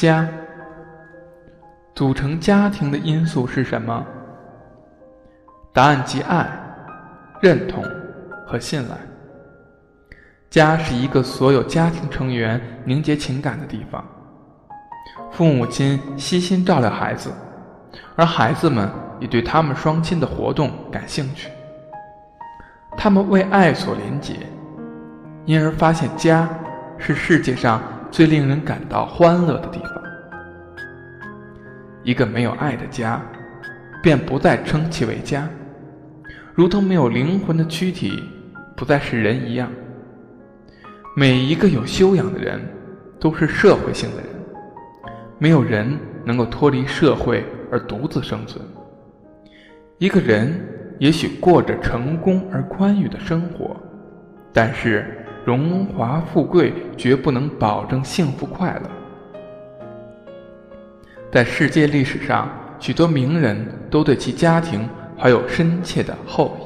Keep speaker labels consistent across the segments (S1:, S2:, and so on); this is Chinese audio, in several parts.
S1: 家。组成家庭的因素是什么？答案即爱、认同和信赖。家是一个所有家庭成员凝结情感的地方。父母亲悉心照料孩子，而孩子们也对他们双亲的活动感兴趣。他们为爱所连结，因而发现家是世界上最令人感到欢乐的地方。一个没有爱的家，便不再称其为家，如同没有灵魂的躯体不再是人一样。每一个有修养的人，都是社会性的人。没有人能够脱离社会而独自生存。一个人也许过着成功而宽裕的生活，但是荣华富贵绝不能保证幸福快乐。在世界历史上，许多名人都对其家庭怀有深切的厚意。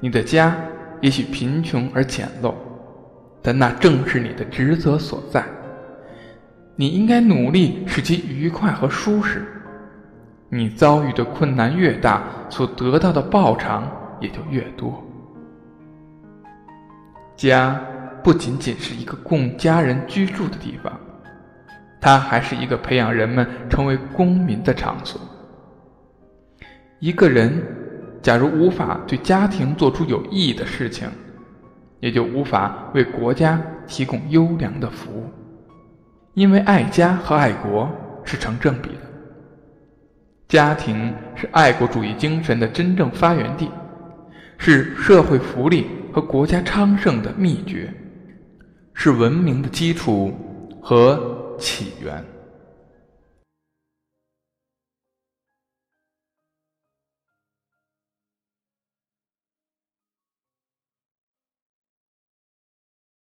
S1: 你的家也许贫穷而简陋，但那正是你的职责所在。你应该努力使其愉快和舒适。你遭遇的困难越大，所得到的报偿也就越多。家不仅仅是一个供家人居住的地方。它还是一个培养人们成为公民的场所。一个人假如无法对家庭做出有意义的事情，也就无法为国家提供优良的服务。因为爱家和爱国是成正比的。家庭是爱国主义精神的真正发源地，是社会福利和国家昌盛的秘诀，是文明的基础和。起源。